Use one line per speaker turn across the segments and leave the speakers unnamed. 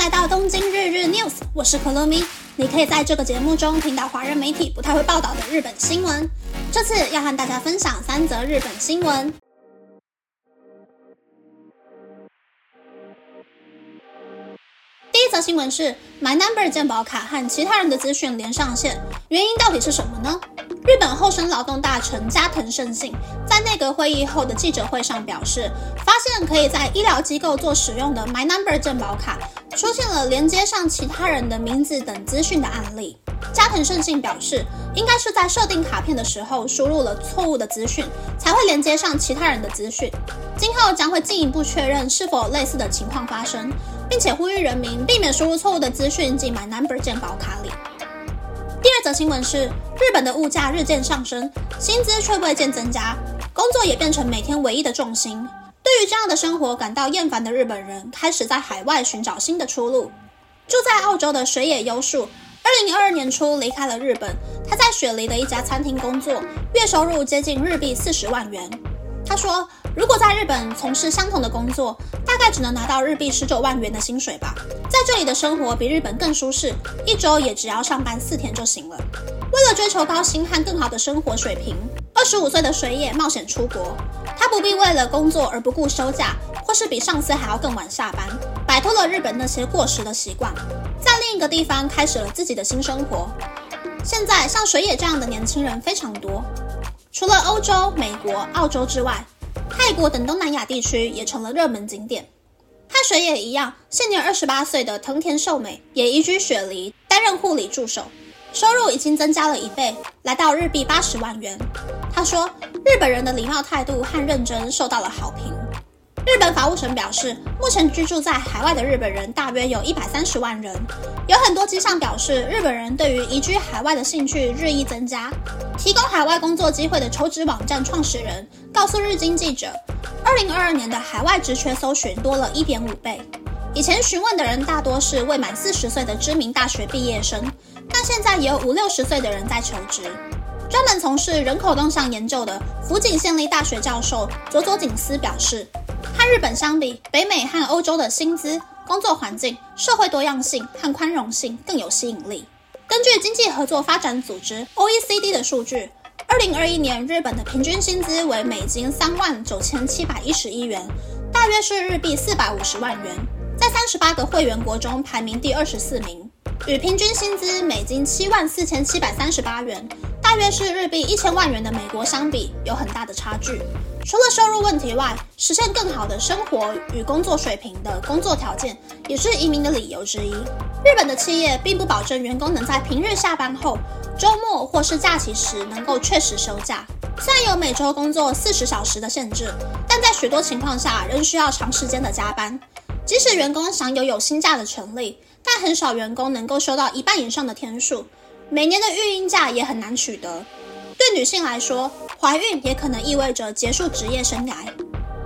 来到东京日日 News，我是可乐咪。你可以在这个节目中听到华人媒体不太会报道的日本新闻。这次要和大家分享三则日本新闻。第一则新闻是 My Number 健保卡和其他人的资讯连上线，原因到底是什么呢？日本厚生劳动大臣加藤胜信在内阁会议后的记者会上表示，发现可以在医疗机构做使用的 My Number 健保卡出现了连接上其他人的名字等资讯的案例。加藤胜信表示，应该是在设定卡片的时候输入了错误的资讯，才会连接上其他人的资讯。今后将会进一步确认是否有类似的情况发生，并且呼吁人民避免输入错误的资讯进 My Number 健保卡里。第二则新闻是，日本的物价日渐上升，薪资却未见增加，工作也变成每天唯一的重心。对于这样的生活感到厌烦的日本人，开始在海外寻找新的出路。住在澳洲的水野优树，二零二二年初离开了日本，他在雪梨的一家餐厅工作，月收入接近日币四十万元。他说。如果在日本从事相同的工作，大概只能拿到日币十九万元的薪水吧。在这里的生活比日本更舒适，一周也只要上班四天就行了。为了追求高薪和更好的生活水平，二十五岁的水野冒险出国。他不必为了工作而不顾休假，或是比上司还要更晚下班，摆脱了日本那些过时的习惯，在另一个地方开始了自己的新生活。现在像水野这样的年轻人非常多，除了欧洲、美国、澳洲之外。泰国等东南亚地区也成了热门景点。和水野一样，现年二十八岁的藤田寿美也移居雪梨，担任护理助手，收入已经增加了一倍，来到日币八十万元。他说：“日本人的礼貌态度和认真受到了好评。”日本法务省表示，目前居住在海外的日本人大约有一百三十万人，有很多迹象表示，日本人对于移居海外的兴趣日益增加。提供海外工作机会的求职网站创始人告诉日经记者，二零二二年的海外职缺搜寻多了一点五倍。以前询问的人大多是未满四十岁的知名大学毕业生，但现在也有五六十岁的人在求职。专门从事人口动向研究的福井县立大学教授佐佐景司表示。和日本相比，北美和欧洲的薪资、工作环境、社会多样性和宽容性更有吸引力。根据经济合作发展组织 （OECD） 的数据，二零二一年日本的平均薪资为美金三万九千七百一十一元，大约是日币四百五十万元，在三十八个会员国中排名第二十四名，与平均薪资美金七万四千七百三十八元。大约是日币一千万元的美国相比，有很大的差距。除了收入问题外，实现更好的生活与工作水平的工作条件，也是移民的理由之一。日本的企业并不保证员工能在平日下班后、周末或是假期时能够确实休假。虽然有每周工作四十小时的限制，但在许多情况下仍需要长时间的加班。即使员工享有有薪假的权利，但很少员工能够收到一半以上的天数。每年的育婴假也很难取得，对女性来说，怀孕也可能意味着结束职业生涯。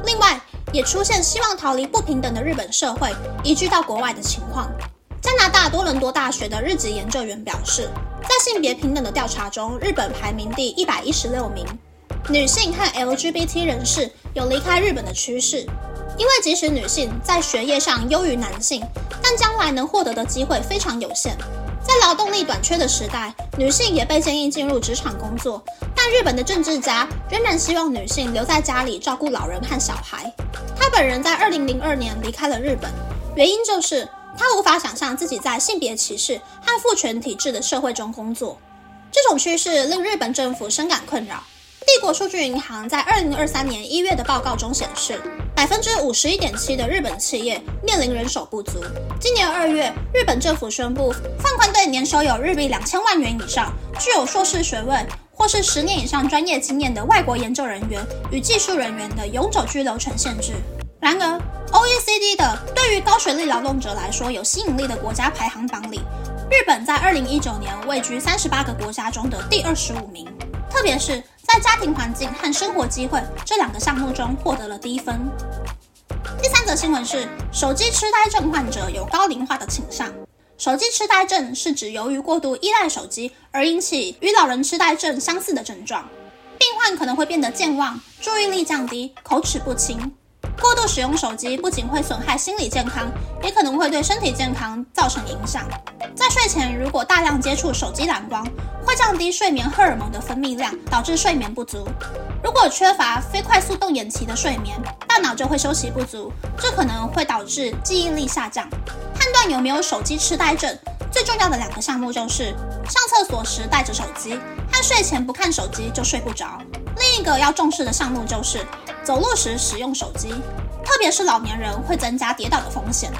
另外，也出现希望逃离不平等的日本社会，移居到国外的情况。加拿大多伦多大学的日籍研究员表示，在性别平等的调查中，日本排名第一百一十六名，女性和 LGBT 人士有离开日本的趋势。因为即使女性在学业上优于男性，但将来能获得的机会非常有限。在劳动力短缺的时代，女性也被建议进入职场工作，但日本的政治家仍然希望女性留在家里照顾老人和小孩。他本人在2002年离开了日本，原因就是他无法想象自己在性别歧视和父权体制的社会中工作。这种趋势令日本政府深感困扰。帝国数据银行在2023年1月的报告中显示。百分之五十一点七的日本企业面临人手不足。今年二月，日本政府宣布放宽对年收有日币两千万元以上、具有硕士学位或是十年以上专业经验的外国研究人员与技术人员的永久居留权限制。然而，OECD 的对于高学历劳动者来说有吸引力的国家排行榜里，日本在二零一九年位居三十八个国家中的第二十五名。特别是在家庭环境和生活机会这两个项目中获得了低分。第三则新闻是，手机痴呆症患者有高龄化的倾向。手机痴呆症是指由于过度依赖手机而引起与老人痴呆症相似的症状，病患可能会变得健忘、注意力降低、口齿不清。过度使用手机不仅会损害心理健康，也可能会对身体健康造成影响。在睡前如果大量接触手机蓝光，会降低睡眠荷尔蒙的分泌量，导致睡眠不足。如果缺乏非快速动眼期的睡眠，大脑就会休息不足，这可能会导致记忆力下降。判断有没有手机痴呆症，最重要的两个项目就是上厕所时带着手机，和睡前不看手机就睡不着。另一个要重视的项目就是走路时使用手机，特别是老年人会增加跌倒的风险。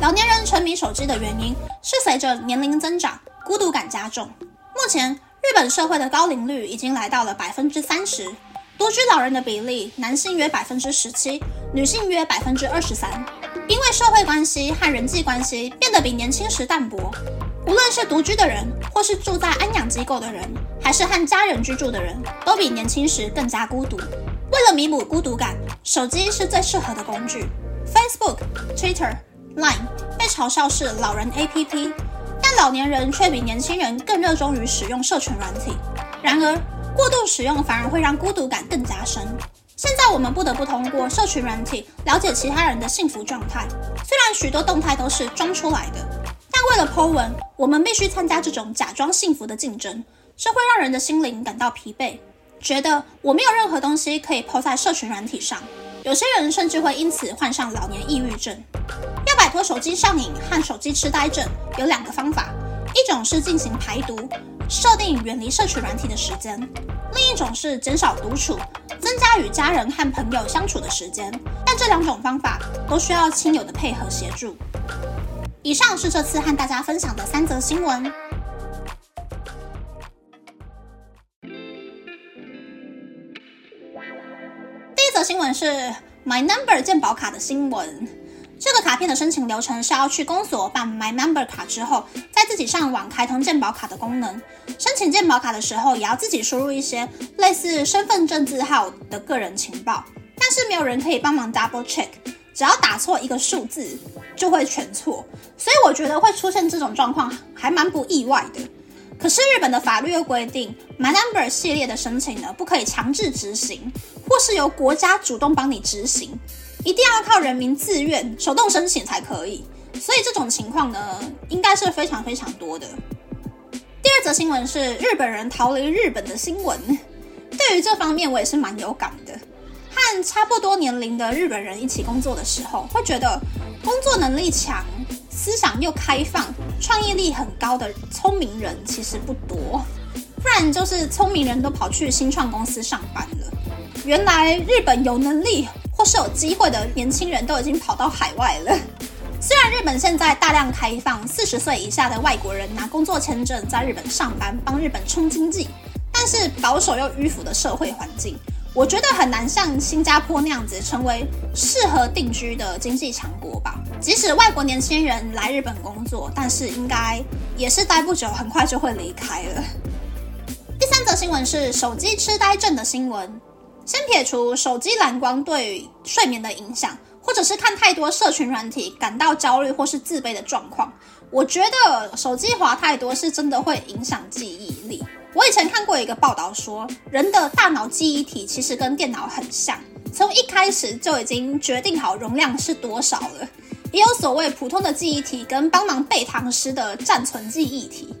老年人沉迷手机的原因是随着年龄增长，孤独感加重。目前日本社会的高龄率已经来到了百分之三十，独居老人的比例，男性约百分之十七，女性约百分之二十三。因为社会关系和人际关系变得比年轻时淡薄，无论是独居的人，或是住在安养机构的人，还是和家人居住的人，都比年轻时更加孤独。为了弥补孤独感，手机是最适合的工具。Facebook、Twitter、Line 被嘲笑是老人 APP，但老年人却比年轻人更热衷于使用社群软体。然而，过度使用反而会让孤独感更加深。现在我们不得不通过社群软体了解其他人的幸福状态，虽然许多动态都是装出来的，但为了 po 文，我们必须参加这种假装幸福的竞争，这会让人的心灵感到疲惫，觉得我没有任何东西可以抛在社群软体上。有些人甚至会因此患上老年抑郁症。要摆脱手机上瘾和手机痴呆症，有两个方法，一种是进行排毒，设定远离社群软体的时间。另一种是减少独处，增加与家人和朋友相处的时间，但这两种方法都需要亲友的配合协助。以上是这次和大家分享的三则新闻。新闻是 My Number 健保卡的新闻。这个卡片的申请流程是要去公所办 My Number 卡之后，再自己上网开通健保卡的功能。申请健保卡的时候，也要自己输入一些类似身份证字号的个人情报，但是没有人可以帮忙 double check，只要打错一个数字就会全错。所以我觉得会出现这种状况还蛮不意外的。可是日本的法律又规定，My Number 系列的申请呢，不可以强制执行，或是由国家主动帮你执行。一定要靠人民自愿手动申请才可以，所以这种情况呢，应该是非常非常多的。第二则新闻是日本人逃离日本的新闻，对于这方面我也是蛮有感的。和差不多年龄的日本人一起工作的时候，会觉得工作能力强、思想又开放、创意力很高的聪明人其实不多，不然就是聪明人都跑去新创公司上班了。原来日本有能力。或是有机会的年轻人都已经跑到海外了。虽然日本现在大量开放四十岁以下的外国人拿工作签证在日本上班，帮日本冲经济，但是保守又迂腐的社会环境，我觉得很难像新加坡那样子成为适合定居的经济强国吧。即使外国年轻人来日本工作，但是应该也是待不久，很快就会离开了。第三则新闻是手机痴呆症的新闻。先撇除手机蓝光对睡眠的影响，或者是看太多社群软体感到焦虑或是自卑的状况，我觉得手机滑太多是真的会影响记忆。我以前看过一个报道说，人的大脑记忆体其实跟电脑很像，从一开始就已经决定好容量是多少了。也有所谓普通的记忆体跟帮忙背唐诗的暂存记忆体。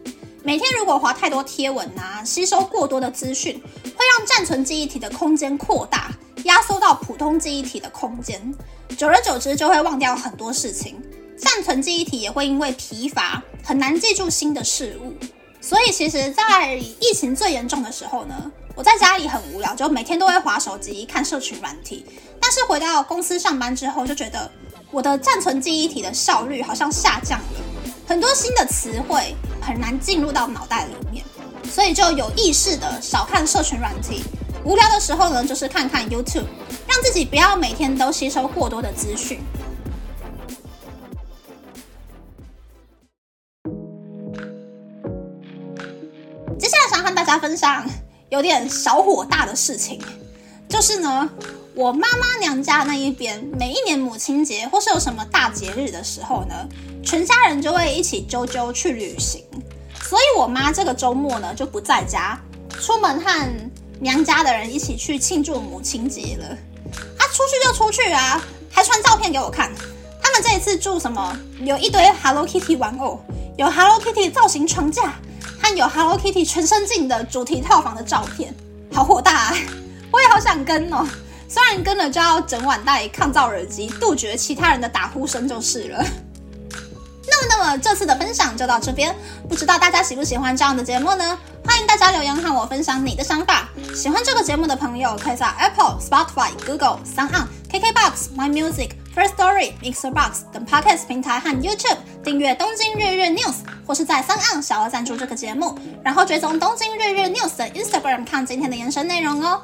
每天如果划太多贴文啊，吸收过多的资讯，会让暂存记忆体的空间扩大，压缩到普通记忆体的空间，久而久之就会忘掉很多事情。暂存记忆体也会因为疲乏，很难记住新的事物。所以其实，在疫情最严重的时候呢，我在家里很无聊，就每天都会划手机看社群软体。但是回到公司上班之后，就觉得我的暂存记忆体的效率好像下降了，很多新的词汇。很难进入到脑袋里面，所以就有意识的少看社群软体。无聊的时候呢，就是看看 YouTube，让自己不要每天都吸收过多的资讯。分享有点小火大的事情，就是呢，我妈妈娘家那一边，每一年母亲节或是有什么大节日的时候呢。全家人就会一起啾啾去旅行，所以我妈这个周末呢就不在家，出门和娘家的人一起去庆祝母亲节了。她出出去就出去啊，还传照片给我看。他们这一次住什么？有一堆 Hello Kitty 玩偶，有 Hello Kitty 造型床架，还有 Hello Kitty 全身镜的主题套房的照片，好火大！啊！我也好想跟哦，虽然跟了就要整晚戴抗噪耳机，杜绝其他人的打呼声就是了。那么，那么这次的分享就到这边，不知道大家喜不喜欢这样的节目呢？欢迎大家留言和我分享你的想法。喜欢这个节目的朋友，可以在 Apple、Spotify、Google、s o n KKBox、My Music、First Story、Mixer Box 等 Podcast 平台和 YouTube 订阅《东京日日 News》，或是在三 o n 小额赞助这个节目，然后追踪《东京日日 News》的 Instagram 看今天的延伸内容哦。